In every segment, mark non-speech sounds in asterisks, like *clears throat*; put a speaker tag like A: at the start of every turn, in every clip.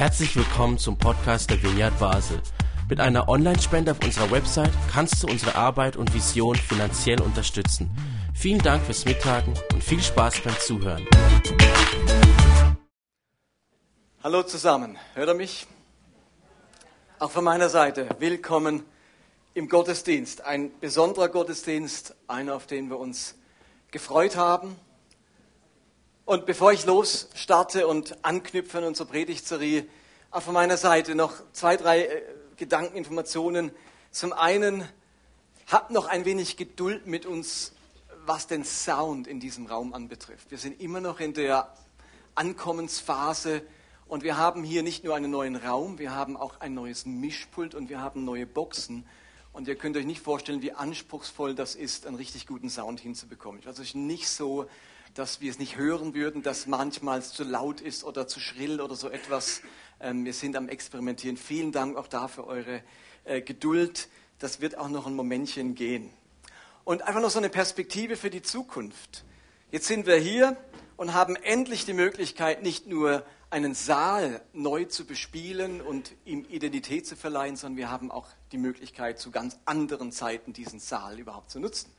A: Herzlich willkommen zum Podcast der Vineyard Basel. Mit einer Online-Spende auf unserer Website kannst du unsere Arbeit und Vision finanziell unterstützen. Vielen Dank fürs Mittagen und viel Spaß beim Zuhören.
B: Hallo zusammen, hört ihr mich? Auch von meiner Seite willkommen im Gottesdienst. Ein besonderer Gottesdienst, einer, auf den wir uns gefreut haben. Und bevor ich losstarte und anknüpfe an unsere Predigtserie, auch von meiner Seite noch zwei, drei äh, Gedankeninformationen. Zum einen, habt noch ein wenig Geduld mit uns, was den Sound in diesem Raum anbetrifft. Wir sind immer noch in der Ankommensphase und wir haben hier nicht nur einen neuen Raum, wir haben auch ein neues Mischpult und wir haben neue Boxen. Und ihr könnt euch nicht vorstellen, wie anspruchsvoll das ist, einen richtig guten Sound hinzubekommen. Ich es ist nicht so, dass wir es nicht hören würden, dass manchmal zu laut ist oder zu schrill oder so etwas. Ähm, wir sind am Experimentieren. Vielen Dank auch dafür eure äh, Geduld. Das wird auch noch ein Momentchen gehen. Und einfach noch so eine Perspektive für die Zukunft. Jetzt sind wir hier und haben endlich die Möglichkeit, nicht nur einen Saal neu zu bespielen und ihm Identität zu verleihen, sondern wir haben auch die Möglichkeit, zu ganz anderen Zeiten diesen Saal überhaupt zu nutzen.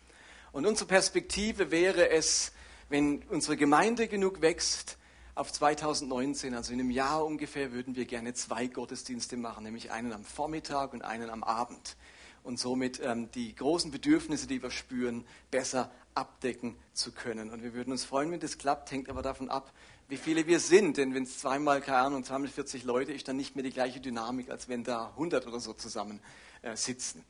B: Und unsere Perspektive wäre es, wenn unsere Gemeinde genug wächst, auf 2019, also in einem Jahr ungefähr, würden wir gerne zwei Gottesdienste machen, nämlich einen am Vormittag und einen am Abend. Und somit ähm, die großen Bedürfnisse, die wir spüren, besser abdecken zu können. Und wir würden uns freuen, wenn das klappt, hängt aber davon ab, wie viele wir sind. Denn wenn es zweimal, keine Ahnung, zweimal 40 Leute ist, dann nicht mehr die gleiche Dynamik, als wenn da 100 oder so zusammen äh, sitzen.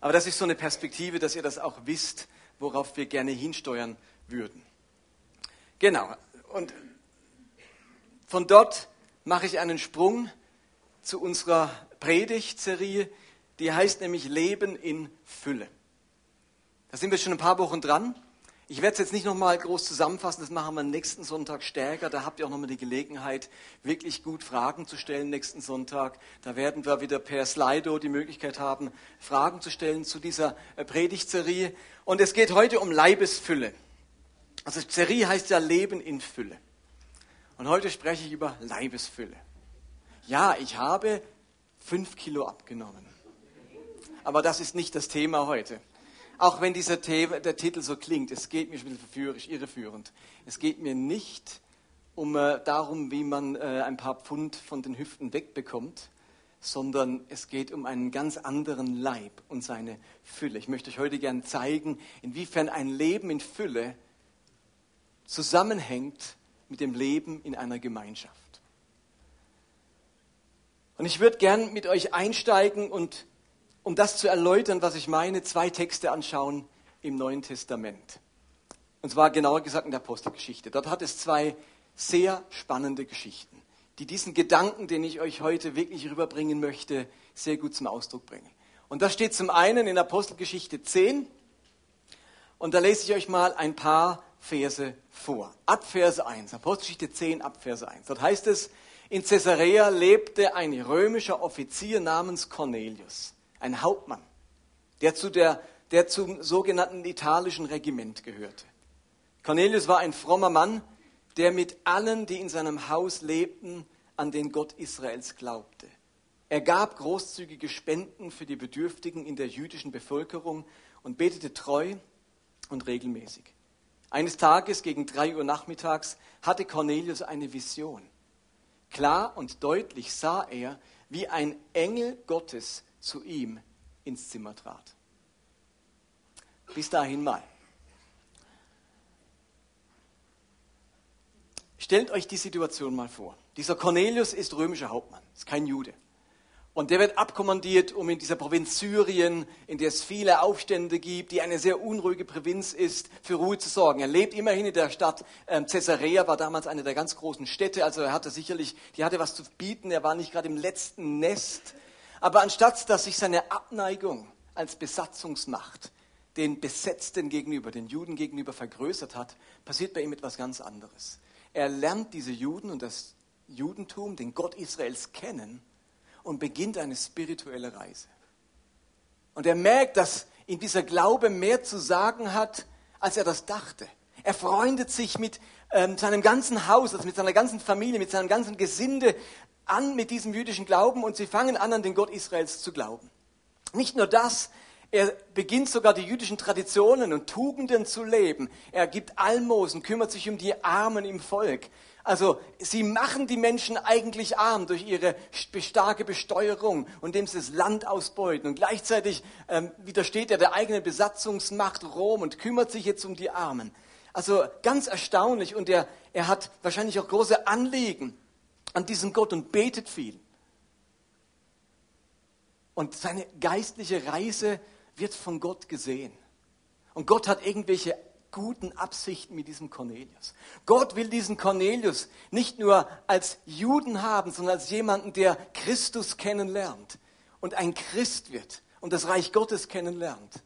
B: Aber das ist so eine Perspektive, dass ihr das auch wisst, worauf wir gerne hinsteuern würden. Genau. Und von dort mache ich einen Sprung zu unserer Predigtserie, die heißt nämlich Leben in Fülle. Da sind wir schon ein paar Wochen dran. Ich werde es jetzt nicht nochmal groß zusammenfassen, das machen wir nächsten Sonntag stärker. Da habt ihr auch nochmal die Gelegenheit, wirklich gut Fragen zu stellen nächsten Sonntag. Da werden wir wieder per Slido die Möglichkeit haben, Fragen zu stellen zu dieser Predigtserie. Und es geht heute um Leibesfülle. Also Serie heißt ja Leben in Fülle. Und heute spreche ich über Leibesfülle. Ja, ich habe fünf Kilo abgenommen. Aber das ist nicht das Thema heute. Auch wenn dieser Thema, der Titel so klingt, es geht mir ein bisschen irreführend. Es geht mir nicht um äh, darum, wie man äh, ein paar Pfund von den Hüften wegbekommt, sondern es geht um einen ganz anderen Leib und seine Fülle. Ich möchte euch heute gerne zeigen, inwiefern ein Leben in Fülle zusammenhängt mit dem Leben in einer Gemeinschaft. Und ich würde gern mit euch einsteigen und um das zu erläutern, was ich meine, zwei Texte anschauen im Neuen Testament. Und zwar genauer gesagt in der Apostelgeschichte. Dort hat es zwei sehr spannende Geschichten, die diesen Gedanken, den ich euch heute wirklich rüberbringen möchte, sehr gut zum Ausdruck bringen. Und das steht zum einen in Apostelgeschichte 10. Und da lese ich euch mal ein paar Verse vor. Ab Verse 1, Apostelgeschichte 10, ab Verse 1. Dort heißt es, in Caesarea lebte ein römischer Offizier namens Cornelius, ein Hauptmann, der, zu der, der zum sogenannten italischen Regiment gehörte. Cornelius war ein frommer Mann, der mit allen, die in seinem Haus lebten, an den Gott Israels glaubte. Er gab großzügige Spenden für die Bedürftigen in der jüdischen Bevölkerung und betete treu und regelmäßig. Eines Tages gegen drei Uhr nachmittags hatte Cornelius eine Vision. Klar und deutlich sah er, wie ein Engel Gottes zu ihm ins Zimmer trat. Bis dahin mal. Stellt euch die Situation mal vor. Dieser Cornelius ist römischer Hauptmann, ist kein Jude. Und der wird abkommandiert, um in dieser Provinz Syrien, in der es viele Aufstände gibt, die eine sehr unruhige Provinz ist, für Ruhe zu sorgen. Er lebt immerhin in der Stadt ähm, Caesarea, war damals eine der ganz großen Städte, also er hatte sicherlich, die hatte was zu bieten, er war nicht gerade im letzten Nest. Aber anstatt, dass sich seine Abneigung als Besatzungsmacht den Besetzten gegenüber, den Juden gegenüber vergrößert hat, passiert bei ihm etwas ganz anderes. Er lernt diese Juden und das Judentum, den Gott Israels kennen und beginnt eine spirituelle Reise. Und er merkt, dass ihm dieser Glaube mehr zu sagen hat, als er das dachte. Er freundet sich mit ähm, seinem ganzen Haus, also mit seiner ganzen Familie, mit seinem ganzen Gesinde an mit diesem jüdischen Glauben und sie fangen an, an den Gott Israels zu glauben. Nicht nur das, er beginnt sogar die jüdischen Traditionen und Tugenden zu leben. Er gibt Almosen, kümmert sich um die Armen im Volk. Also sie machen die Menschen eigentlich arm durch ihre starke Besteuerung und indem sie das Land ausbeuten. Und gleichzeitig ähm, widersteht er der eigenen Besatzungsmacht Rom und kümmert sich jetzt um die Armen. Also ganz erstaunlich und er, er hat wahrscheinlich auch große Anliegen an diesem Gott und betet viel. Und seine geistliche Reise wird von Gott gesehen. Und Gott hat irgendwelche guten Absichten mit diesem Cornelius. Gott will diesen Cornelius nicht nur als Juden haben, sondern als jemanden, der Christus kennenlernt und ein Christ wird und das Reich Gottes kennenlernt.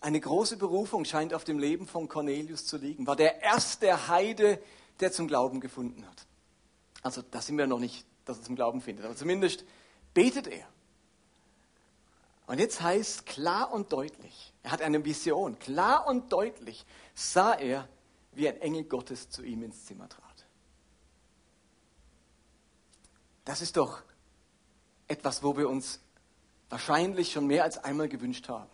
B: Eine große Berufung scheint auf dem Leben von Cornelius zu liegen. War der erste Heide, der zum Glauben gefunden hat. Also da sind wir noch nicht, dass er zum Glauben findet, aber zumindest betet er. Und jetzt heißt klar und deutlich, er hat eine Vision, klar und deutlich sah er, wie ein Engel Gottes zu ihm ins Zimmer trat. Das ist doch etwas, wo wir uns wahrscheinlich schon mehr als einmal gewünscht haben,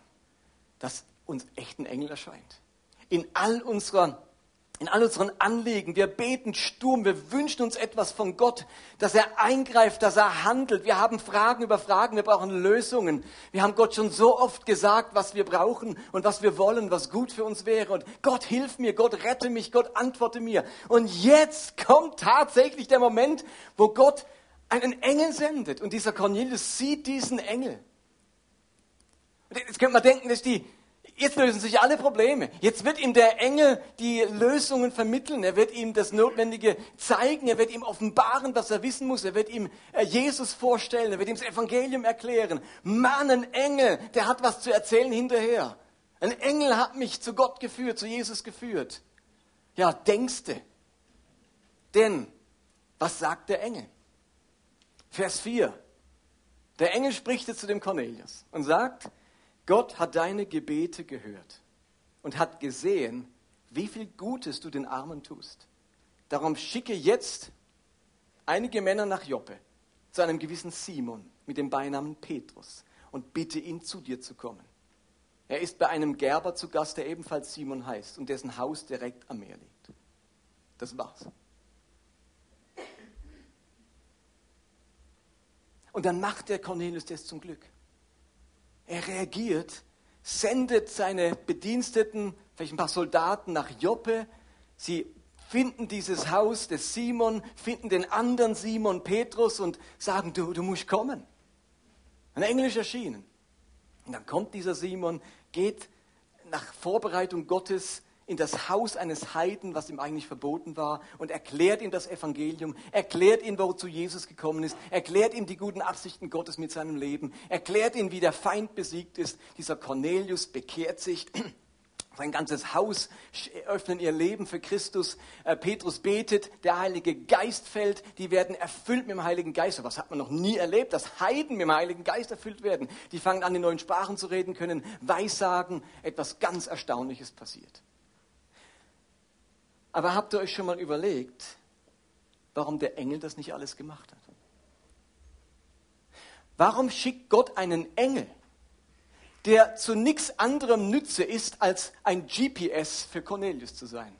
B: dass uns echt ein Engel erscheint. In all unserer in all unseren Anliegen. Wir beten Sturm, wir wünschen uns etwas von Gott, dass er eingreift, dass er handelt. Wir haben Fragen über Fragen, wir brauchen Lösungen. Wir haben Gott schon so oft gesagt, was wir brauchen und was wir wollen, was gut für uns wäre. Und Gott hilf mir, Gott rette mich, Gott antworte mir. Und jetzt kommt tatsächlich der Moment, wo Gott einen Engel sendet. Und dieser Cornelius sieht diesen Engel. Jetzt könnte man denken, das ist die, Jetzt lösen sich alle Probleme. Jetzt wird ihm der Engel die Lösungen vermitteln. Er wird ihm das Notwendige zeigen. Er wird ihm offenbaren, was er wissen muss. Er wird ihm äh, Jesus vorstellen. Er wird ihm das Evangelium erklären. Mann, ein Engel, der hat was zu erzählen hinterher. Ein Engel hat mich zu Gott geführt, zu Jesus geführt. Ja, denkste. Denn, was sagt der Engel? Vers 4. Der Engel spricht jetzt zu dem Cornelius und sagt, Gott hat deine Gebete gehört und hat gesehen, wie viel Gutes du den Armen tust. Darum schicke jetzt einige Männer nach Joppe zu einem gewissen Simon mit dem Beinamen Petrus und bitte ihn zu dir zu kommen. Er ist bei einem Gerber zu Gast, der ebenfalls Simon heißt und dessen Haus direkt am Meer liegt. Das war's. Und dann macht der Cornelius das zum Glück. Er reagiert, sendet seine Bediensteten, vielleicht ein paar Soldaten nach Joppe. Sie finden dieses Haus des Simon, finden den anderen Simon Petrus und sagen, du, du musst kommen. Ein Englisch erschienen. Und dann kommt dieser Simon, geht nach Vorbereitung Gottes in das Haus eines Heiden, was ihm eigentlich verboten war, und erklärt ihm das Evangelium, erklärt ihm, wozu Jesus gekommen ist, erklärt ihm die guten Absichten Gottes mit seinem Leben, erklärt ihm, wie der Feind besiegt ist. Dieser Cornelius bekehrt sich. *clears throat* Sein ganzes Haus öffnen ihr Leben für Christus. Äh, Petrus betet, der Heilige Geist fällt, die werden erfüllt mit dem Heiligen Geist. Was hat man noch nie erlebt, dass Heiden mit dem Heiligen Geist erfüllt werden. Die fangen an, in neuen Sprachen zu reden können, Weissagen. Etwas ganz Erstaunliches passiert. Aber habt ihr euch schon mal überlegt, warum der Engel das nicht alles gemacht hat? Warum schickt Gott einen Engel, der zu nichts anderem Nütze ist, als ein GPS für Cornelius zu sein?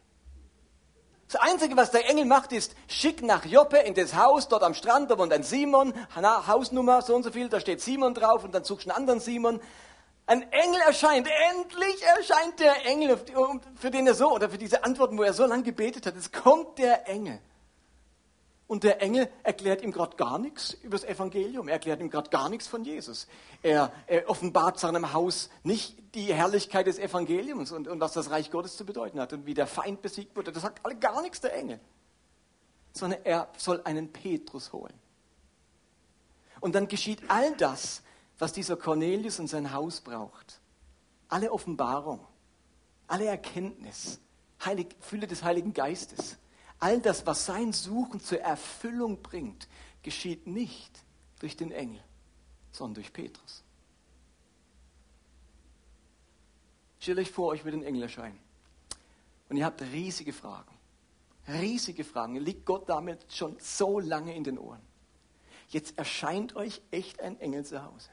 B: Das Einzige, was der Engel macht, ist, schick nach Joppe in das Haus, dort am Strand, da wohnt ein Simon, Hausnummer so und so viel, da steht Simon drauf und dann suchst du einen anderen Simon. Ein Engel erscheint, endlich erscheint der Engel, für den er so, oder für diese Antworten, wo er so lange gebetet hat. Es kommt der Engel. Und der Engel erklärt ihm gerade gar nichts über das Evangelium. Er erklärt ihm gerade gar nichts von Jesus. Er, er, offenbart seinem Haus nicht die Herrlichkeit des Evangeliums und, und was das Reich Gottes zu bedeuten hat und wie der Feind besiegt wurde. Das sagt alle gar nichts der Engel. Sondern er soll einen Petrus holen. Und dann geschieht all das, was dieser Cornelius und sein Haus braucht. Alle Offenbarung, alle Erkenntnis, Heilig, Fülle des Heiligen Geistes, all das, was sein Suchen zur Erfüllung bringt, geschieht nicht durch den Engel, sondern durch Petrus. Stellt euch vor, euch wird ein Engel erscheinen. Und ihr habt riesige Fragen. Riesige Fragen. Liegt Gott damit schon so lange in den Ohren? jetzt erscheint euch echt ein Engel zu Hause.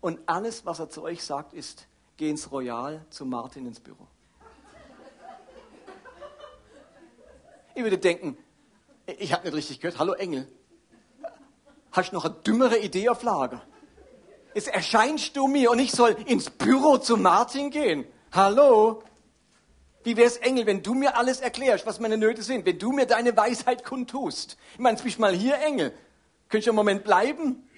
B: Und alles, was er zu euch sagt, ist, geh ins Royal zu Martin ins Büro. Ich würde denken, ich habe nicht richtig gehört, hallo Engel, hast du noch eine dümmere Idee auf Lager? Jetzt erscheinst du mir und ich soll ins Büro zu Martin gehen. Hallo? Wie wär's, Engel, wenn du mir alles erklärst, was meine Nöte sind, wenn du mir deine Weisheit kundtust? Ich meine, du mal hier, Engel. Könntest du einen Moment bleiben?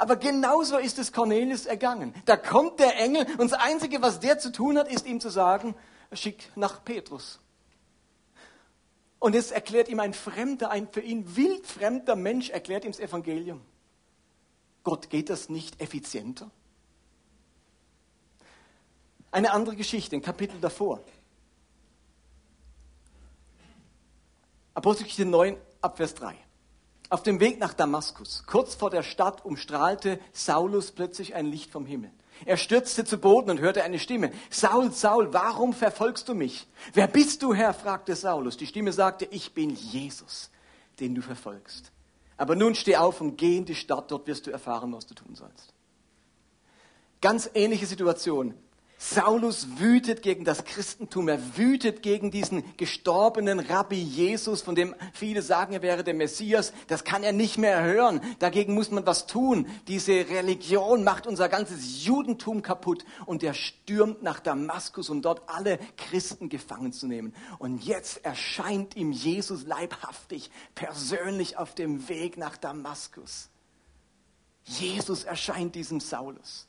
B: Aber genauso ist es Cornelius ergangen. Da kommt der Engel und das Einzige, was der zu tun hat, ist ihm zu sagen, schick nach Petrus. Und jetzt erklärt ihm ein fremder, ein für ihn wildfremder Mensch, erklärt ihm das Evangelium. Gott geht das nicht effizienter? Eine andere Geschichte, ein Kapitel davor. Apostelgeschichte 9, Abvers 3. Auf dem Weg nach Damaskus, kurz vor der Stadt, umstrahlte Saulus plötzlich ein Licht vom Himmel. Er stürzte zu Boden und hörte eine Stimme. Saul, Saul, warum verfolgst du mich? Wer bist du, Herr? fragte Saulus. Die Stimme sagte, ich bin Jesus, den du verfolgst. Aber nun steh auf und geh in die Stadt, dort wirst du erfahren, was du tun sollst. Ganz ähnliche Situation. Saulus wütet gegen das Christentum, er wütet gegen diesen gestorbenen Rabbi Jesus, von dem viele sagen, er wäre der Messias. Das kann er nicht mehr hören. Dagegen muss man was tun. Diese Religion macht unser ganzes Judentum kaputt. Und er stürmt nach Damaskus, um dort alle Christen gefangen zu nehmen. Und jetzt erscheint ihm Jesus leibhaftig, persönlich auf dem Weg nach Damaskus. Jesus erscheint diesem Saulus.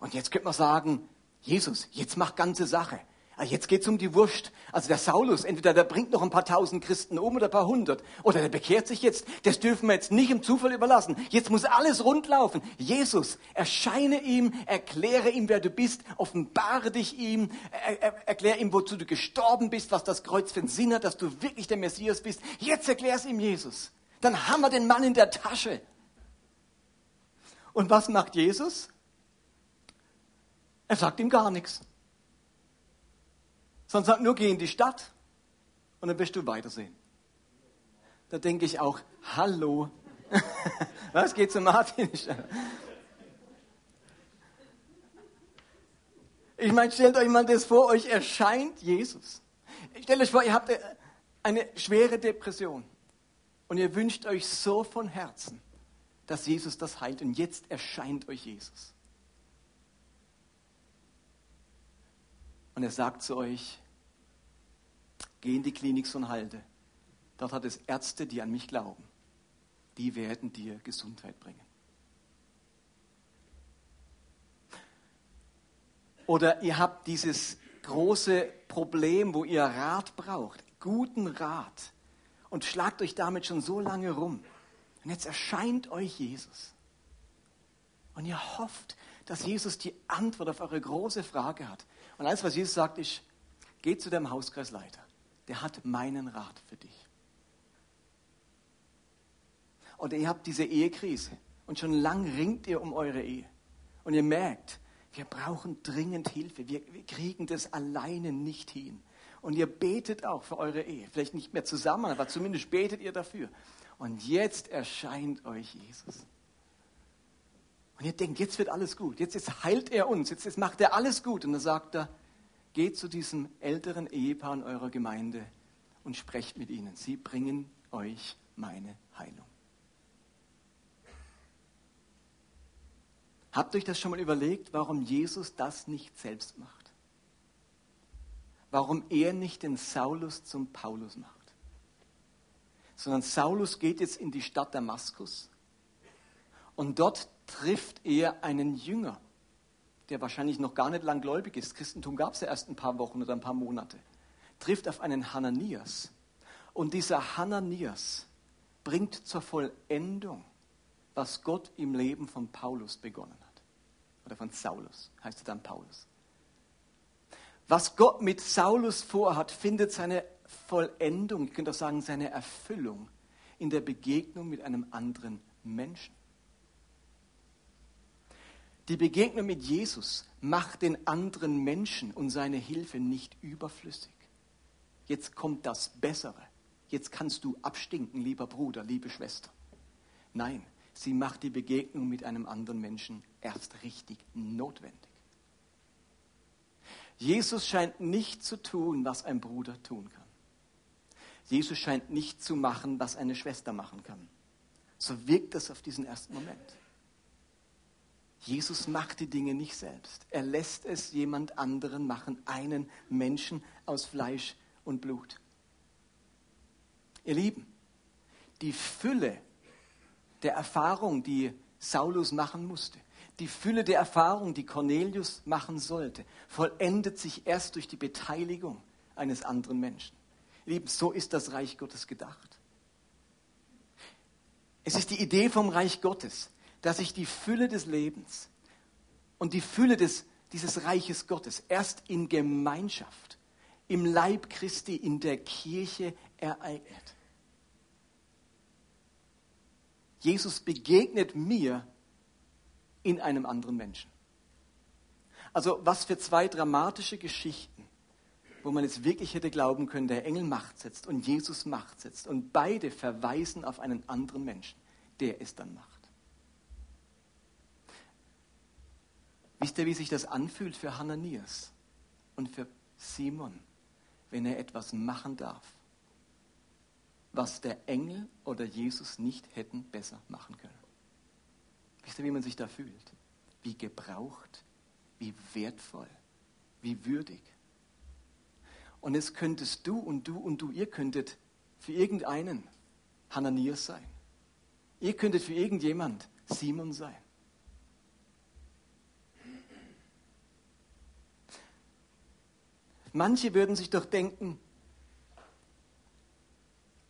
B: Und jetzt könnte man sagen, Jesus, jetzt mach ganze Sache. Ah, jetzt geht's um die Wurst. Also der Saulus, entweder der bringt noch ein paar tausend Christen um oder ein paar hundert. Oder der bekehrt sich jetzt. Das dürfen wir jetzt nicht im Zufall überlassen. Jetzt muss alles rundlaufen. Jesus, erscheine ihm, erkläre ihm, wer du bist, offenbare dich ihm, er, er, erklär ihm, wozu du gestorben bist, was das Kreuz für einen Sinn hat, dass du wirklich der Messias bist. Jetzt erklär es ihm, Jesus. Dann haben wir den Mann in der Tasche. Und was macht Jesus? Er sagt ihm gar nichts. Sondern sagt nur, geh in die Stadt und dann wirst du weitersehen. Da denke ich auch, hallo. *laughs* Was geht zu Martin? Ich meine, stellt euch mal das vor, euch erscheint Jesus. Stellt euch vor, ihr habt eine schwere Depression und ihr wünscht euch so von Herzen, dass Jesus das heilt und jetzt erscheint euch Jesus. Und er sagt zu euch, geh in die Klinik und halte. Dort hat es Ärzte, die an mich glauben. Die werden dir Gesundheit bringen. Oder ihr habt dieses große Problem, wo ihr Rat braucht, guten Rat. Und schlagt euch damit schon so lange rum. Und jetzt erscheint euch Jesus. Und ihr hofft, dass Jesus die Antwort auf eure große Frage hat. Und alles, was Jesus sagt, ist, geh zu deinem Hauskreisleiter. Der hat meinen Rat für dich. Und ihr habt diese Ehekrise. Und schon lang ringt ihr um eure Ehe. Und ihr merkt, wir brauchen dringend Hilfe. Wir, wir kriegen das alleine nicht hin. Und ihr betet auch für eure Ehe. Vielleicht nicht mehr zusammen, aber zumindest betet ihr dafür. Und jetzt erscheint euch Jesus. Und ihr denkt, jetzt wird alles gut, jetzt, jetzt heilt er uns, jetzt, jetzt macht er alles gut. Und dann sagt er, geht zu diesem älteren Ehepaar in eurer Gemeinde und sprecht mit ihnen. Sie bringen euch meine Heilung. Habt euch das schon mal überlegt, warum Jesus das nicht selbst macht? Warum er nicht den Saulus zum Paulus macht? Sondern Saulus geht jetzt in die Stadt Damaskus und dort trifft er einen Jünger, der wahrscheinlich noch gar nicht langgläubig ist. Christentum gab es ja erst ein paar Wochen oder ein paar Monate. Trifft auf einen Hananias. Und dieser Hananias bringt zur Vollendung, was Gott im Leben von Paulus begonnen hat. Oder von Saulus, heißt er dann Paulus. Was Gott mit Saulus vorhat, findet seine Vollendung, ich könnte auch sagen, seine Erfüllung in der Begegnung mit einem anderen Menschen. Die Begegnung mit Jesus macht den anderen Menschen und seine Hilfe nicht überflüssig. Jetzt kommt das Bessere. jetzt kannst du abstinken, lieber Bruder, liebe Schwester. Nein, sie macht die Begegnung mit einem anderen Menschen erst richtig notwendig. Jesus scheint nicht zu tun, was ein Bruder tun kann. Jesus scheint nicht zu machen, was eine Schwester machen kann. So wirkt das auf diesen ersten Moment. Jesus macht die Dinge nicht selbst. Er lässt es jemand anderen machen, einen Menschen aus Fleisch und Blut. Ihr Lieben, die Fülle der Erfahrung, die Saulus machen musste, die Fülle der Erfahrung, die Cornelius machen sollte, vollendet sich erst durch die Beteiligung eines anderen Menschen. Ihr Lieben, so ist das Reich Gottes gedacht. Es ist die Idee vom Reich Gottes, dass sich die Fülle des Lebens und die Fülle des, dieses Reiches Gottes erst in Gemeinschaft, im Leib Christi, in der Kirche ereignet. Jesus begegnet mir in einem anderen Menschen. Also was für zwei dramatische Geschichten, wo man jetzt wirklich hätte glauben können, der Engel Macht setzt und Jesus Macht setzt und beide verweisen auf einen anderen Menschen, der es dann macht. Wisst ihr, wie sich das anfühlt für Hananias und für Simon, wenn er etwas machen darf, was der Engel oder Jesus nicht hätten besser machen können? Wisst ihr, wie man sich da fühlt? Wie gebraucht, wie wertvoll, wie würdig. Und es könntest du und du und du, ihr könntet für irgendeinen Hananias sein. Ihr könntet für irgendjemand Simon sein. Manche würden sich doch denken,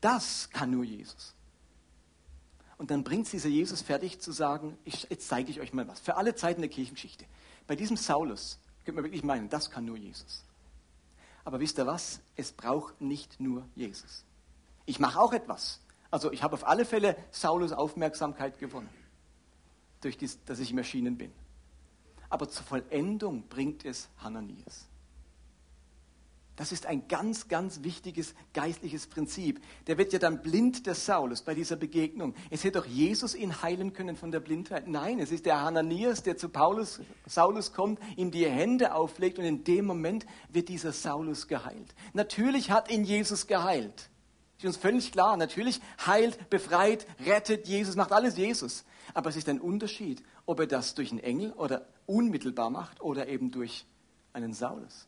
B: das kann nur Jesus. Und dann bringt es dieser Jesus fertig zu sagen, ich, jetzt zeige ich euch mal was. Für alle Zeiten der Kirchengeschichte. Bei diesem Saulus könnte man wirklich meinen, das kann nur Jesus. Aber wisst ihr was? Es braucht nicht nur Jesus. Ich mache auch etwas. Also ich habe auf alle Fälle Saulus Aufmerksamkeit gewonnen, durch dies, dass ich ihm erschienen bin. Aber zur Vollendung bringt es Hananias. Das ist ein ganz, ganz wichtiges geistliches Prinzip. Der wird ja dann blind, der Saulus, bei dieser Begegnung. Es hätte doch Jesus ihn heilen können von der Blindheit. Nein, es ist der Hananias, der zu Paulus, Saulus kommt, ihm die Hände auflegt und in dem Moment wird dieser Saulus geheilt. Natürlich hat ihn Jesus geheilt. Ist uns völlig klar. Natürlich heilt, befreit, rettet Jesus, macht alles Jesus. Aber es ist ein Unterschied, ob er das durch einen Engel oder unmittelbar macht oder eben durch einen Saulus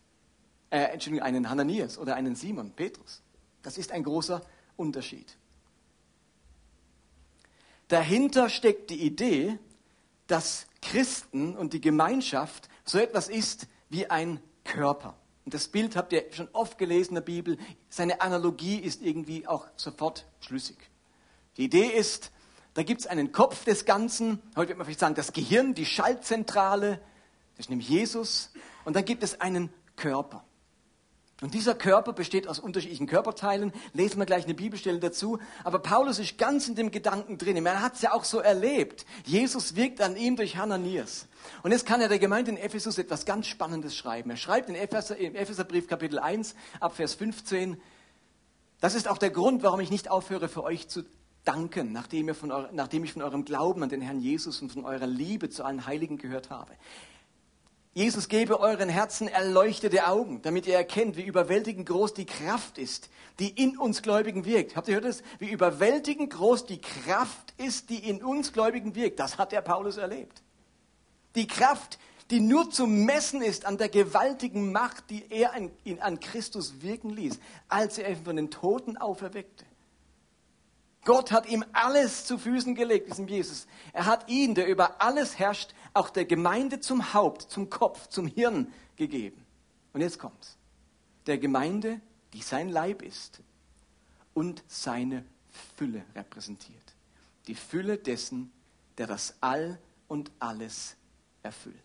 B: äh, Entschuldigung, einen Hananias oder einen Simon, Petrus. Das ist ein großer Unterschied. Dahinter steckt die Idee, dass Christen und die Gemeinschaft so etwas ist wie ein Körper. Und das Bild habt ihr schon oft gelesen in der Bibel. Seine Analogie ist irgendwie auch sofort schlüssig. Die Idee ist, da gibt es einen Kopf des Ganzen, heute wird man vielleicht sagen, das Gehirn, die Schaltzentrale, das ist nämlich Jesus. Und dann gibt es einen Körper. Und dieser Körper besteht aus unterschiedlichen Körperteilen. Lesen wir gleich eine Bibelstelle dazu. Aber Paulus ist ganz in dem Gedanken drin. Er hat es ja auch so erlebt. Jesus wirkt an ihm durch Hananias. Und jetzt kann er der Gemeinde in Ephesus etwas ganz Spannendes schreiben. Er schreibt in Epheser, im Epheserbrief Kapitel 1 ab Vers 15, das ist auch der Grund, warum ich nicht aufhöre, für euch zu danken, nachdem, ihr von, nachdem ich von eurem Glauben an den Herrn Jesus und von eurer Liebe zu allen Heiligen gehört habe. Jesus gebe euren Herzen erleuchtete Augen, damit ihr erkennt, wie überwältigend groß die Kraft ist, die in uns Gläubigen wirkt. Habt ihr gehört das? Wie überwältigend groß die Kraft ist, die in uns Gläubigen wirkt. Das hat der Paulus erlebt. Die Kraft, die nur zu messen ist an der gewaltigen Macht, die er an, an Christus wirken ließ, als er ihn von den Toten auferweckte. Gott hat ihm alles zu Füßen gelegt, diesem Jesus. Er hat ihn, der über alles herrscht, auch der Gemeinde zum Haupt, zum Kopf, zum Hirn gegeben. Und jetzt kommt's. Der Gemeinde, die sein Leib ist und seine Fülle repräsentiert. Die Fülle dessen, der das All und alles erfüllt.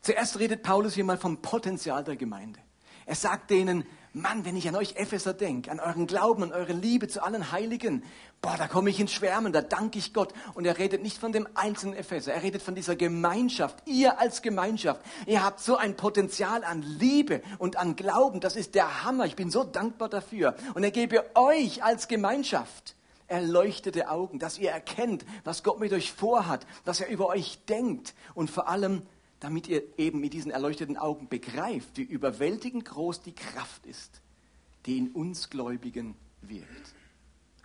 B: Zuerst redet Paulus hier mal vom Potenzial der Gemeinde. Er sagt denen, Mann, wenn ich an euch Epheser denke, an euren Glauben, an eure Liebe zu allen Heiligen, boah, da komme ich ins Schwärmen, da danke ich Gott. Und er redet nicht von dem einzelnen Epheser, er redet von dieser Gemeinschaft. Ihr als Gemeinschaft, ihr habt so ein Potenzial an Liebe und an Glauben, das ist der Hammer. Ich bin so dankbar dafür. Und er gebe euch als Gemeinschaft erleuchtete Augen, dass ihr erkennt, was Gott mit euch vorhat, was er über euch denkt und vor allem, damit ihr eben mit diesen erleuchteten Augen begreift, wie überwältigend groß die Kraft ist, die in uns Gläubigen wirkt.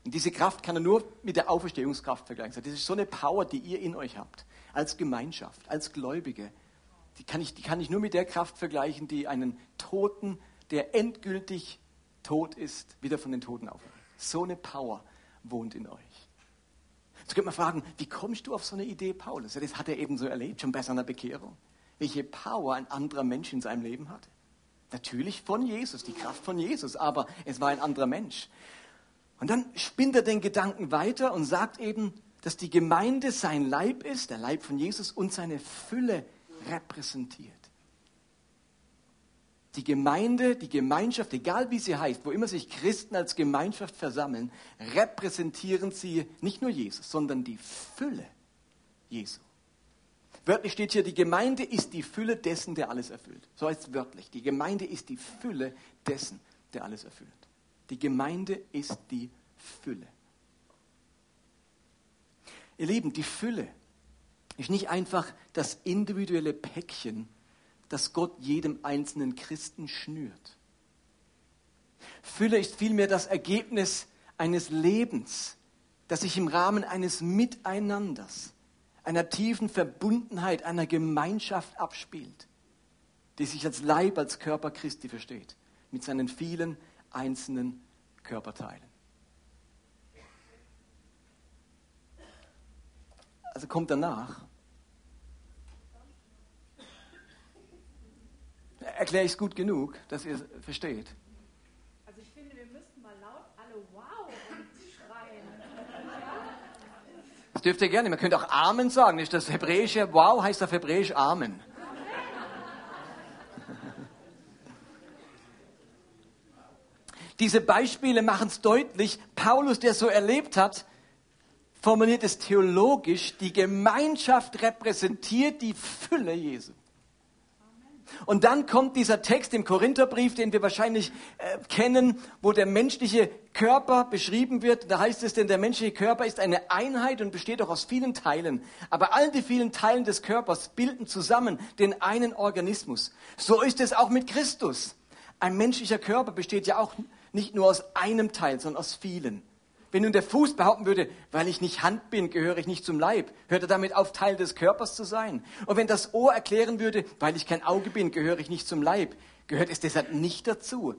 B: Und diese Kraft kann er nur mit der Auferstehungskraft vergleichen. Das ist so eine Power, die ihr in euch habt, als Gemeinschaft, als Gläubige. Die kann ich, die kann ich nur mit der Kraft vergleichen, die einen Toten, der endgültig tot ist, wieder von den Toten aufweckt. So eine Power wohnt in euch. Jetzt könnte man fragen, wie kommst du auf so eine Idee, Paulus? Das hat er eben so erlebt, schon bei seiner Bekehrung. Welche Power ein anderer Mensch in seinem Leben hatte. Natürlich von Jesus, die Kraft von Jesus, aber es war ein anderer Mensch. Und dann spinnt er den Gedanken weiter und sagt eben, dass die Gemeinde sein Leib ist, der Leib von Jesus und seine Fülle repräsentiert die Gemeinde, die Gemeinschaft, egal wie sie heißt, wo immer sich Christen als Gemeinschaft versammeln, repräsentieren sie nicht nur Jesus, sondern die Fülle Jesu. Wörtlich steht hier, die Gemeinde ist die Fülle dessen, der alles erfüllt. So heißt es wörtlich. Die Gemeinde ist die Fülle dessen, der alles erfüllt. Die Gemeinde ist die Fülle. Ihr Lieben, die Fülle ist nicht einfach das individuelle Päckchen, das Gott jedem einzelnen Christen schnürt. Fülle ist vielmehr das Ergebnis eines Lebens, das sich im Rahmen eines Miteinanders, einer tiefen Verbundenheit, einer Gemeinschaft abspielt, die sich als Leib, als Körper Christi versteht, mit seinen vielen einzelnen Körperteilen. Also kommt danach erkläre ich es gut genug, dass ihr es versteht?
C: Also ich finde, wir müssten mal laut alle wow schreien.
B: Das dürft ihr gerne. Man könnte auch Amen sagen. Nicht das hebräische Wow heißt auf hebräisch Amen. *laughs* Diese Beispiele machen es deutlich. Paulus, der so erlebt hat, formuliert es theologisch. Die Gemeinschaft repräsentiert die Fülle Jesu. Und dann kommt dieser Text im Korintherbrief, den wir wahrscheinlich äh, kennen, wo der menschliche Körper beschrieben wird. Da heißt es denn, der menschliche Körper ist eine Einheit und besteht auch aus vielen Teilen. Aber all die vielen Teilen des Körpers bilden zusammen den einen Organismus. So ist es auch mit Christus. Ein menschlicher Körper besteht ja auch nicht nur aus einem Teil, sondern aus vielen. Wenn nun der Fuß behaupten würde, weil ich nicht Hand bin, gehöre ich nicht zum Leib, hört er damit auf, Teil des Körpers zu sein. Und wenn das Ohr erklären würde, weil ich kein Auge bin, gehöre ich nicht zum Leib, gehört es deshalb nicht dazu.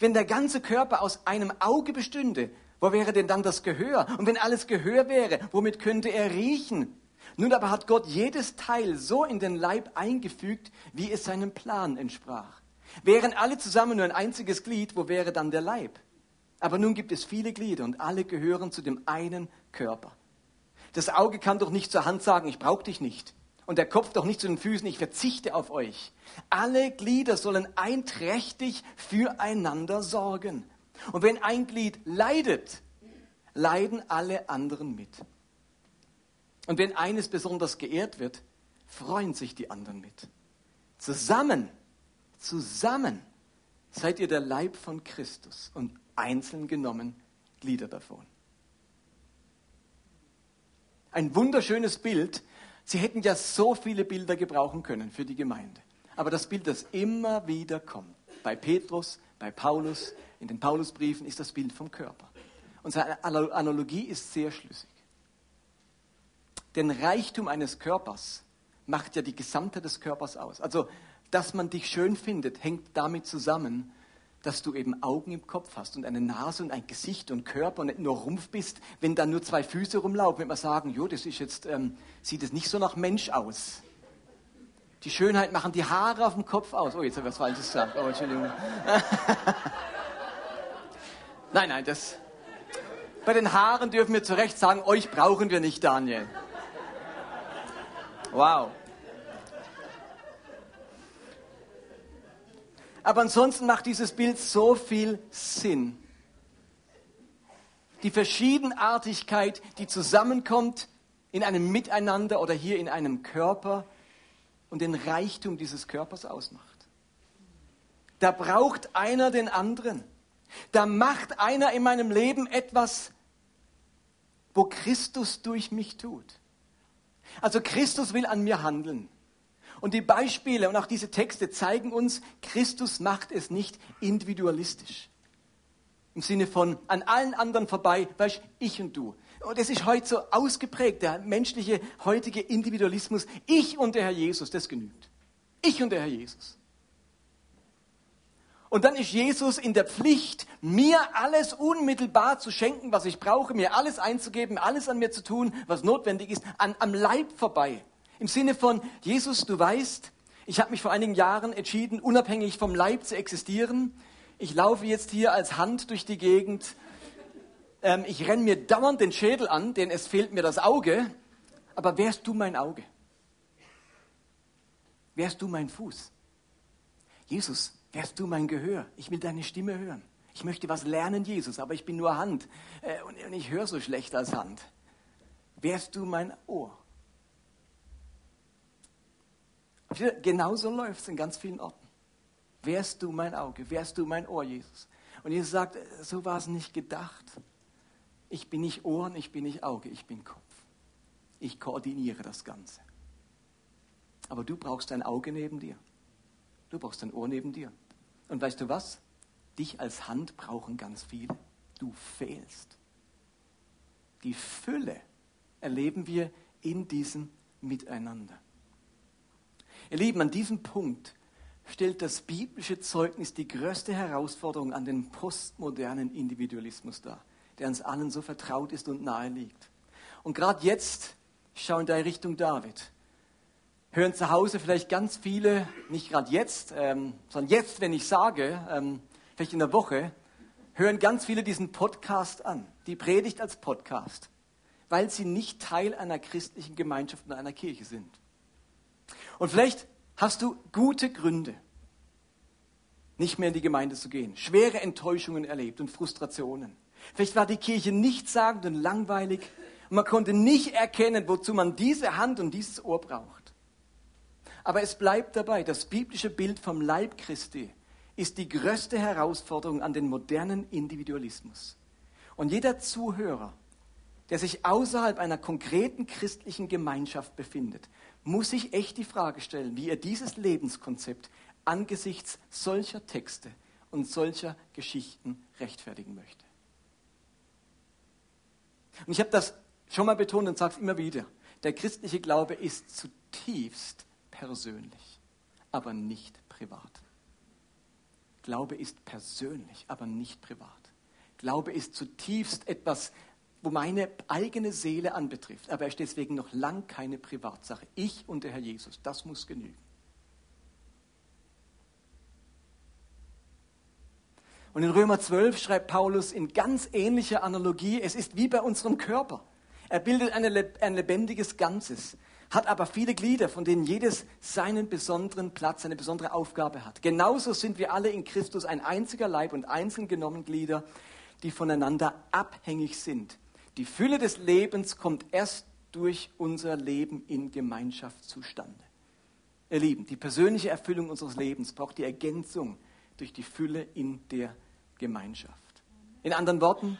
B: Wenn der ganze Körper aus einem Auge bestünde, wo wäre denn dann das Gehör? Und wenn alles Gehör wäre, womit könnte er riechen? Nun aber hat Gott jedes Teil so in den Leib eingefügt, wie es seinem Plan entsprach. Wären alle zusammen nur ein einziges Glied, wo wäre dann der Leib? Aber nun gibt es viele Glieder und alle gehören zu dem einen Körper. Das Auge kann doch nicht zur Hand sagen, ich brauche dich nicht. Und der Kopf doch nicht zu den Füßen, ich verzichte auf euch. Alle Glieder sollen einträchtig füreinander sorgen. Und wenn ein Glied leidet, leiden alle anderen mit. Und wenn eines besonders geehrt wird, freuen sich die anderen mit. Zusammen, zusammen seid ihr der Leib von Christus und einzeln genommen Glieder davon. Ein wunderschönes Bild. Sie hätten ja so viele Bilder gebrauchen können für die Gemeinde. Aber das Bild, das immer wieder kommt, bei Petrus, bei Paulus, in den Paulusbriefen, ist das Bild vom Körper. Und seine Analogie ist sehr schlüssig. Den Reichtum eines Körpers macht ja die Gesamtheit des Körpers aus. Also, dass man dich schön findet, hängt damit zusammen, dass du eben Augen im Kopf hast und eine Nase und ein Gesicht und Körper und nicht nur Rumpf bist. Wenn da nur zwei Füße rumlaufen, wird man sagen, jo, das ist jetzt, ähm, sieht es nicht so nach Mensch aus. Die Schönheit machen die Haare auf dem Kopf aus. Oh, jetzt habe ich was Falsches gesagt. Oh, Entschuldigung. *laughs* nein, nein, das. Bei den Haaren dürfen wir zu Recht sagen, euch brauchen wir nicht, Daniel. Wow. Aber ansonsten macht dieses Bild so viel Sinn. Die Verschiedenartigkeit, die zusammenkommt in einem Miteinander oder hier in einem Körper und den Reichtum dieses Körpers ausmacht. Da braucht einer den anderen. Da macht einer in meinem Leben etwas, wo Christus durch mich tut. Also Christus will an mir handeln. Und die Beispiele und auch diese Texte zeigen uns, Christus macht es nicht individualistisch. Im Sinne von an allen anderen vorbei, weißt ich und du. Und es ist heute so ausgeprägt, der menschliche heutige Individualismus. Ich und der Herr Jesus, das genügt. Ich und der Herr Jesus. Und dann ist Jesus in der Pflicht, mir alles unmittelbar zu schenken, was ich brauche, mir alles einzugeben, alles an mir zu tun, was notwendig ist, an, am Leib vorbei. Im Sinne von, Jesus, du weißt, ich habe mich vor einigen Jahren entschieden, unabhängig vom Leib zu existieren. Ich laufe jetzt hier als Hand durch die Gegend. Ähm, ich renne mir dauernd den Schädel an, denn es fehlt mir das Auge. Aber wärst du mein Auge? Wärst du mein Fuß? Jesus, wärst du mein Gehör? Ich will deine Stimme hören. Ich möchte was lernen, Jesus, aber ich bin nur Hand äh, und ich höre so schlecht als Hand. Wärst du mein Ohr? Genauso läuft es in ganz vielen Orten. Wärst du mein Auge, wärst du mein Ohr, Jesus. Und Jesus sagt, so war es nicht gedacht. Ich bin nicht Ohren, ich bin nicht Auge, ich bin Kopf. Ich koordiniere das Ganze. Aber du brauchst ein Auge neben dir. Du brauchst ein Ohr neben dir. Und weißt du was? Dich als Hand brauchen ganz viele. Du fehlst. Die Fülle erleben wir in diesem Miteinander. Ihr Lieben, an diesem Punkt stellt das biblische Zeugnis die größte Herausforderung an den postmodernen Individualismus dar, der uns allen so vertraut ist und nahe liegt. Und gerade jetzt, ich schaue in Richtung David, hören zu Hause vielleicht ganz viele, nicht gerade jetzt, ähm, sondern jetzt, wenn ich sage, ähm, vielleicht in der Woche, hören ganz viele diesen Podcast an, die Predigt als Podcast, weil sie nicht Teil einer christlichen Gemeinschaft oder einer Kirche sind. Und vielleicht hast du gute Gründe, nicht mehr in die Gemeinde zu gehen, schwere Enttäuschungen erlebt und Frustrationen. Vielleicht war die Kirche nichtssagend und langweilig und man konnte nicht erkennen, wozu man diese Hand und dieses Ohr braucht. Aber es bleibt dabei, das biblische Bild vom Leib Christi ist die größte Herausforderung an den modernen Individualismus. Und jeder Zuhörer, der sich außerhalb einer konkreten christlichen Gemeinschaft befindet, muss sich echt die Frage stellen, wie er dieses Lebenskonzept angesichts solcher Texte und solcher Geschichten rechtfertigen möchte. Und ich habe das schon mal betont und sage es immer wieder. Der christliche Glaube ist zutiefst persönlich, aber nicht privat. Glaube ist persönlich, aber nicht privat. Glaube ist zutiefst etwas wo meine eigene Seele anbetrifft. Aber er ist deswegen noch lang keine Privatsache. Ich und der Herr Jesus, das muss genügen. Und in Römer 12 schreibt Paulus in ganz ähnlicher Analogie, es ist wie bei unserem Körper. Er bildet eine, ein lebendiges Ganzes, hat aber viele Glieder, von denen jedes seinen besonderen Platz, eine besondere Aufgabe hat. Genauso sind wir alle in Christus ein einziger Leib und einzeln genommen Glieder, die voneinander abhängig sind. Die Fülle des Lebens kommt erst durch unser Leben in Gemeinschaft zustande. Ihr Lieben, die persönliche Erfüllung unseres Lebens braucht die Ergänzung durch die Fülle in der Gemeinschaft. In anderen Worten,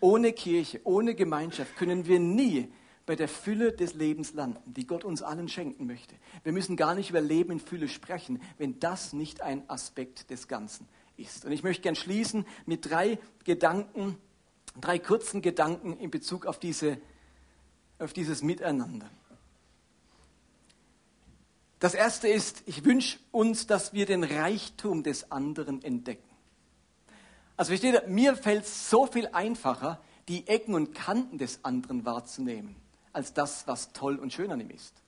B: ohne Kirche, ohne Gemeinschaft können wir nie bei der Fülle des Lebens landen, die Gott uns allen schenken möchte. Wir müssen gar nicht über Leben in Fülle sprechen, wenn das nicht ein Aspekt des Ganzen ist. Und ich möchte gern schließen mit drei Gedanken, drei kurzen Gedanken in Bezug auf, diese, auf dieses Miteinander. Das erste ist, ich wünsche uns, dass wir den Reichtum des anderen entdecken. Also versteht ihr, mir fällt es so viel einfacher, die Ecken und Kanten des anderen wahrzunehmen, als das, was toll und schön an ihm ist.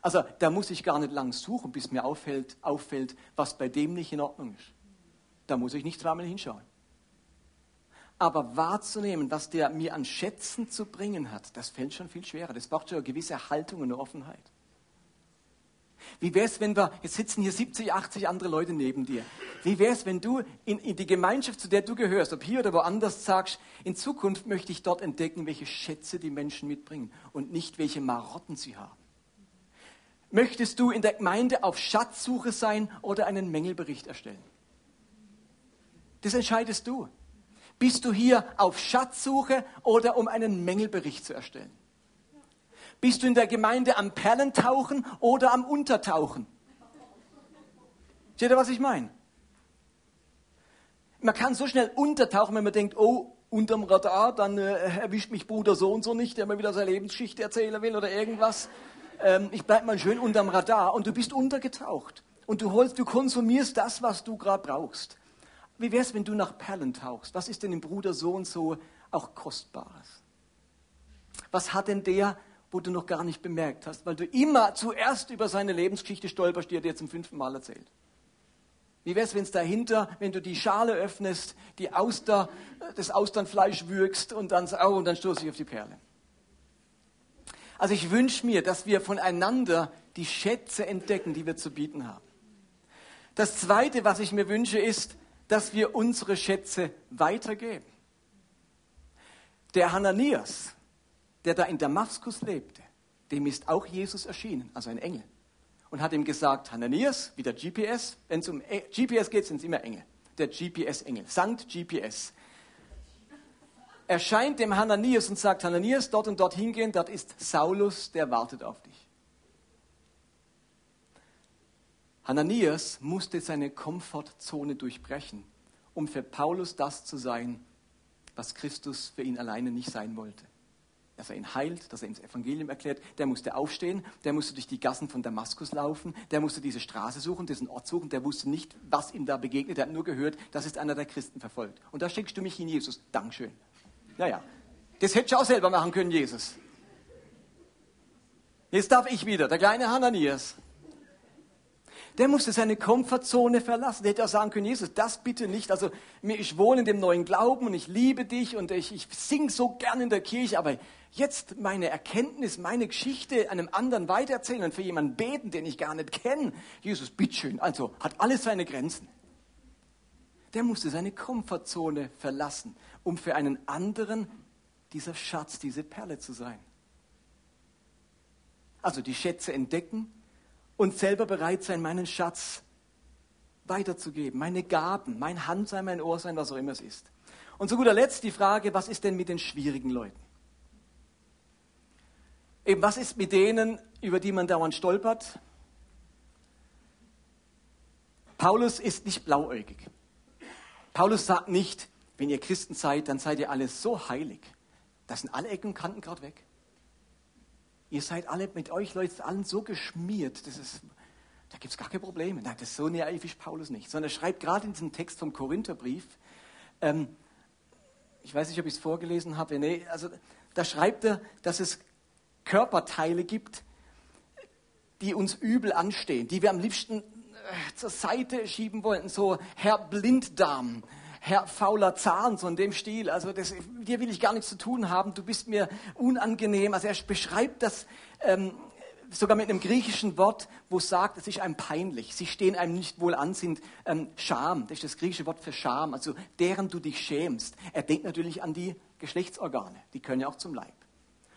B: Also da muss ich gar nicht lang suchen, bis mir auffällt, auffällt, was bei dem nicht in Ordnung ist. Da muss ich nicht zweimal hinschauen. Aber wahrzunehmen, was der mir an Schätzen zu bringen hat, das fällt schon viel schwerer. Das braucht schon eine gewisse Haltung und eine Offenheit. Wie wäre es, wenn wir, jetzt sitzen hier 70, 80 andere Leute neben dir. Wie wäre es, wenn du in, in die Gemeinschaft, zu der du gehörst, ob hier oder woanders, sagst, in Zukunft möchte ich dort entdecken, welche Schätze die Menschen mitbringen und nicht welche Marotten sie haben. Möchtest du in der Gemeinde auf Schatzsuche sein oder einen Mängelbericht erstellen? Das entscheidest du. Bist du hier auf Schatzsuche oder um einen Mängelbericht zu erstellen? Bist du in der Gemeinde am Perlentauchen oder am Untertauchen? Seht ihr, was ich meine? Man kann so schnell untertauchen, wenn man denkt, oh, unterm Radar, dann äh, erwischt mich Bruder so und so nicht, der mir wieder seine Lebensgeschichte erzählen will oder irgendwas. Ähm, ich bleib mal schön unterm Radar und du bist untergetaucht. Und du holst, du konsumierst das, was du gerade brauchst. Wie wär's, wenn du nach Perlen tauchst? Was ist denn im Bruder so und so auch Kostbares? Was hat denn der, wo du noch gar nicht bemerkt hast, weil du immer zuerst über seine Lebensgeschichte stolperst, die er dir zum fünften Mal erzählt? Wie wär's, wenn es dahinter, wenn du die Schale öffnest, die Auster, das Austernfleisch würgst und dann, oh, und dann stoße ich auf die Perle? Also ich wünsche mir, dass wir voneinander die Schätze entdecken, die wir zu bieten haben. Das Zweite, was ich mir wünsche, ist, dass wir unsere Schätze weitergeben. Der Hananias, der da in Damaskus lebte, dem ist auch Jesus erschienen, also ein Engel, und hat ihm gesagt, Hananias, wie der GPS, wenn es um e, GPS geht, sind es immer Engel, der GPS-Engel, Sankt GPS, erscheint dem Hananias und sagt, Hananias, dort und dort hingehen, dort ist Saulus, der wartet auf dich. Hananias musste seine Komfortzone durchbrechen, um für Paulus das zu sein, was Christus für ihn alleine nicht sein wollte. Dass er ihn heilt, dass er ihm das Evangelium erklärt. Der musste aufstehen, der musste durch die Gassen von Damaskus laufen, der musste diese Straße suchen, diesen Ort suchen, der wusste nicht, was ihm da begegnet, er hat nur gehört, das ist einer der Christen verfolgt. Und da schickst du mich hin, Jesus. Dankeschön. Naja, das hättest du auch selber machen können, Jesus. Jetzt darf ich wieder, der kleine Hananias. Der musste seine Komfortzone verlassen. Der hätte auch sagen können, Jesus, das bitte nicht. Also ich wohne in dem neuen Glauben und ich liebe dich und ich, ich singe so gern in der Kirche, aber jetzt meine Erkenntnis, meine Geschichte einem anderen weitererzählen und für jemanden beten, den ich gar nicht kenne. Jesus, bitteschön. Also hat alles seine Grenzen. Der musste seine Komfortzone verlassen, um für einen anderen dieser Schatz, diese Perle zu sein. Also die Schätze entdecken, und selber bereit sein, meinen Schatz weiterzugeben, meine Gaben, mein Hand sein, mein Ohr sein, was auch immer es ist. Und zu guter Letzt die Frage, was ist denn mit den schwierigen Leuten? Eben, was ist mit denen, über die man dauernd stolpert? Paulus ist nicht blauäugig. Paulus sagt nicht, wenn ihr Christen seid, dann seid ihr alle so heilig. Das sind alle Ecken und Kanten gerade weg. Ihr seid alle mit euch Leute allen so geschmiert, das ist, da gibt es gar keine Probleme. Nein, das ist so naiv ist Paulus nicht. Sondern er schreibt gerade in diesem Text vom Korintherbrief, ähm, ich weiß nicht, ob ich es vorgelesen habe, nee, also da schreibt er, dass es Körperteile gibt, die uns übel anstehen, die wir am liebsten äh, zur Seite schieben wollten, so Herr Blinddarm, Herr fauler Zahn, so in dem Stil. Also das, dir will ich gar nichts zu tun haben, du bist mir unangenehm. Also er beschreibt das ähm, sogar mit einem griechischen Wort, wo es sagt, es ist einem peinlich. Sie stehen einem nicht wohl an, sind ähm, Scham. Das ist das griechische Wort für Scham, also deren du dich schämst. Er denkt natürlich an die Geschlechtsorgane, die können ja auch zum Leib.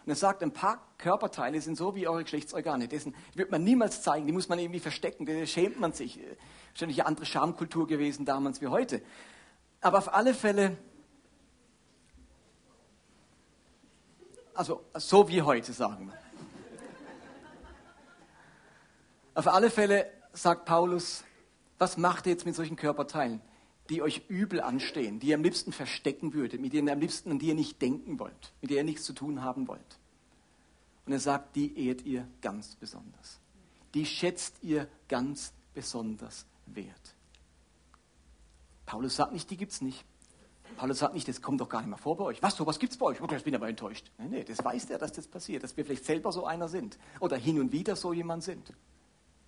B: Und er sagt, ein paar Körperteile sind so wie eure Geschlechtsorgane. Dessen wird man niemals zeigen, die muss man irgendwie verstecken, da schämt man sich. Wahrscheinlich eine andere Schamkultur gewesen damals wie heute. Aber auf alle Fälle, also so wie heute sagen wir. Auf alle Fälle sagt Paulus, was macht ihr jetzt mit solchen Körperteilen, die euch übel anstehen, die ihr am liebsten verstecken würdet, mit denen ihr am liebsten an die ihr nicht denken wollt, mit denen ihr nichts zu tun haben wollt. Und er sagt, die ehrt ihr ganz besonders. Die schätzt ihr ganz besonders wert. Paulus sagt nicht, die gibt es nicht. Paulus sagt nicht, das kommt doch gar nicht mehr vor bei euch. Was, sowas gibt es bei euch? Oh, ich bin aber enttäuscht. Nee, nee, das weiß der, dass das passiert, dass wir vielleicht selber so einer sind oder hin und wieder so jemand sind.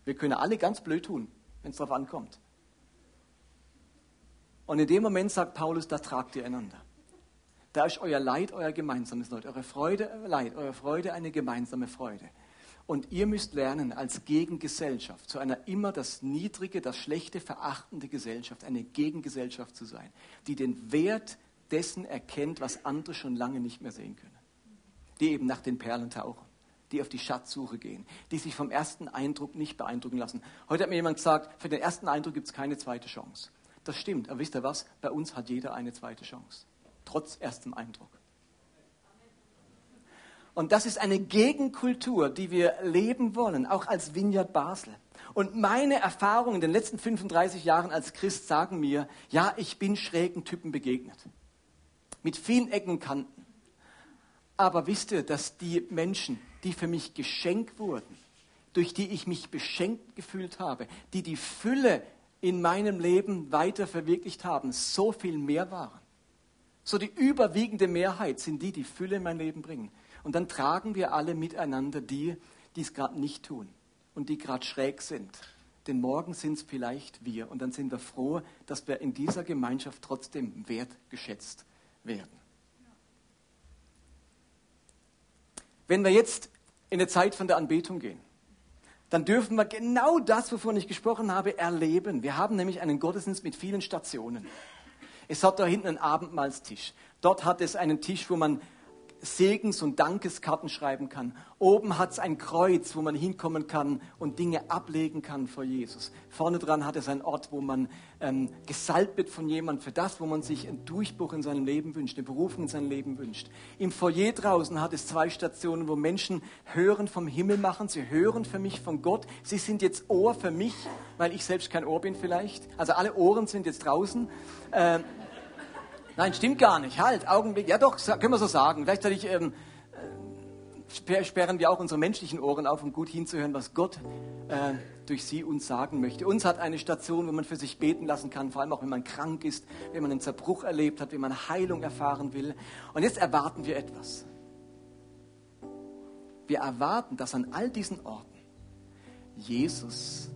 B: Wir können alle ganz blöd tun, wenn es darauf ankommt. Und in dem Moment sagt Paulus, da tragt ihr einander. Da ist euer Leid euer gemeinsames Leid, eure Freude euer Leid, eure Freude eine gemeinsame Freude. Und ihr müsst lernen, als Gegengesellschaft, zu einer immer das niedrige, das schlechte, verachtende Gesellschaft, eine Gegengesellschaft zu sein, die den Wert dessen erkennt, was andere schon lange nicht mehr sehen können. Die eben nach den Perlen tauchen, die auf die Schatzsuche gehen, die sich vom ersten Eindruck nicht beeindrucken lassen. Heute hat mir jemand gesagt, für den ersten Eindruck gibt es keine zweite Chance. Das stimmt, aber wisst ihr was? Bei uns hat jeder eine zweite Chance, trotz erstem Eindruck. Und das ist eine Gegenkultur, die wir leben wollen, auch als Vineyard Basel. Und meine Erfahrungen in den letzten 35 Jahren als Christ sagen mir, ja, ich bin schrägen Typen begegnet. Mit vielen Ecken und Kanten. Aber wisst ihr, dass die Menschen, die für mich geschenkt wurden, durch die ich mich beschenkt gefühlt habe, die die Fülle in meinem Leben weiter verwirklicht haben, so viel mehr waren. So die überwiegende Mehrheit sind die, die Fülle in mein Leben bringen. Und dann tragen wir alle miteinander die, die es gerade nicht tun und die gerade schräg sind. Denn morgen sind es vielleicht wir. Und dann sind wir froh, dass wir in dieser Gemeinschaft trotzdem wertgeschätzt werden. Wenn wir jetzt in eine Zeit von der Anbetung gehen, dann dürfen wir genau das, wovon ich gesprochen habe, erleben. Wir haben nämlich einen Gottesdienst mit vielen Stationen. Es hat da hinten einen Abendmahlstisch. Dort hat es einen Tisch, wo man Segens- und Dankeskarten schreiben kann. Oben hat es ein Kreuz, wo man hinkommen kann und Dinge ablegen kann vor Jesus. Vorne dran hat es einen Ort, wo man ähm, gesalbt wird von jemandem für das, wo man sich einen Durchbruch in seinem Leben wünscht, eine Berufung in seinem Leben wünscht. Im Foyer draußen hat es zwei Stationen, wo Menschen hören vom Himmel machen. Sie hören für mich von Gott. Sie sind jetzt Ohr für mich, weil ich selbst kein Ohr bin vielleicht. Also alle Ohren sind jetzt draußen. Ähm, Nein, stimmt gar nicht. Halt, Augenblick. Ja doch, können wir so sagen. Gleichzeitig ähm, äh, sperren wir auch unsere menschlichen Ohren auf, um gut hinzuhören, was Gott äh, durch sie uns sagen möchte. Uns hat eine Station, wo man für sich beten lassen kann, vor allem auch wenn man krank ist, wenn man einen Zerbruch erlebt hat, wenn man Heilung erfahren will. Und jetzt erwarten wir etwas. Wir erwarten, dass an all diesen Orten Jesus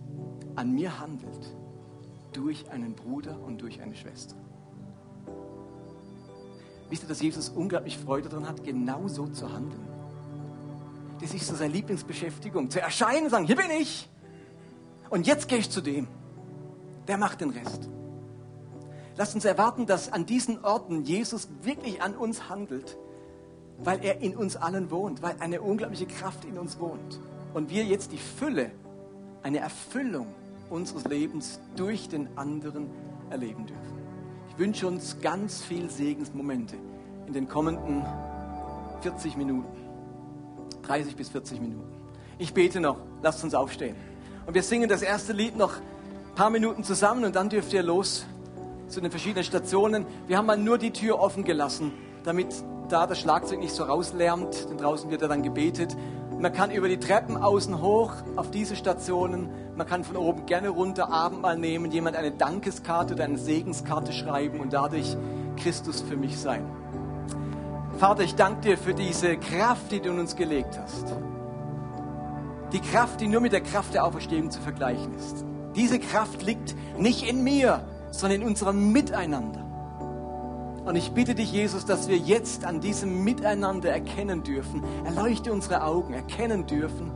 B: an mir handelt, durch einen Bruder und durch eine Schwester. Wisst ihr, dass Jesus unglaublich Freude daran hat, genau so zu handeln? Das ist so seine Lieblingsbeschäftigung. Zu erscheinen sagen, hier bin ich. Und jetzt gehe ich zu dem. Der macht den Rest. Lasst uns erwarten, dass an diesen Orten Jesus wirklich an uns handelt, weil er in uns allen wohnt, weil eine unglaubliche Kraft in uns wohnt. Und wir jetzt die Fülle, eine Erfüllung unseres Lebens durch den anderen erleben dürfen wünsche uns ganz viel Segensmomente in den kommenden 40 Minuten. 30 bis 40 Minuten. Ich bete noch, lasst uns aufstehen. Und wir singen das erste Lied noch ein paar Minuten zusammen und dann dürft ihr los zu den verschiedenen Stationen. Wir haben mal nur die Tür offen gelassen, damit da das Schlagzeug nicht so rauslärmt, denn draußen wird er dann gebetet. Man kann über die Treppen außen hoch auf diese Stationen, man kann von oben gerne runter Abendmahl nehmen, jemand eine Dankeskarte oder eine Segenskarte schreiben und dadurch Christus für mich sein. Vater, ich danke dir für diese Kraft, die du in uns gelegt hast. Die Kraft, die nur mit der Kraft der Auferstehung zu vergleichen ist. Diese Kraft liegt nicht in mir, sondern in unserem Miteinander. Und ich bitte dich, Jesus, dass wir jetzt an diesem Miteinander erkennen dürfen, erleuchte unsere Augen, erkennen dürfen,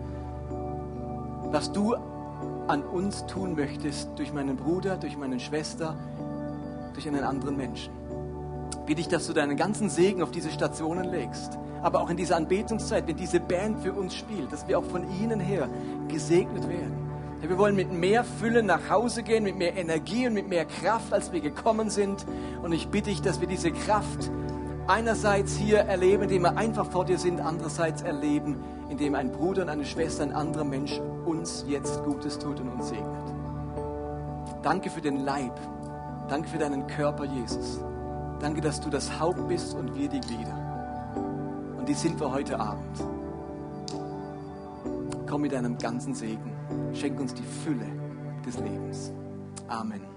B: was du an uns tun möchtest durch meinen Bruder, durch meine Schwester, durch einen anderen Menschen. Bitte ich, dass du deinen ganzen Segen auf diese Stationen legst, aber auch in dieser Anbetungszeit, wenn diese Band für uns spielt, dass wir auch von ihnen her gesegnet werden. Wir wollen mit mehr Fülle nach Hause gehen, mit mehr Energie und mit mehr Kraft, als wir gekommen sind. Und ich bitte dich, dass wir diese Kraft einerseits hier erleben, indem wir einfach vor dir sind, andererseits erleben, indem ein Bruder und eine Schwester, ein anderer Mensch uns jetzt Gutes tut und uns segnet. Danke für den Leib. Danke für deinen Körper, Jesus. Danke, dass du das Haupt bist und wir die Glieder. Und die sind wir heute Abend. Komm mit deinem ganzen Segen. Schenk uns die Fülle des Lebens. Amen.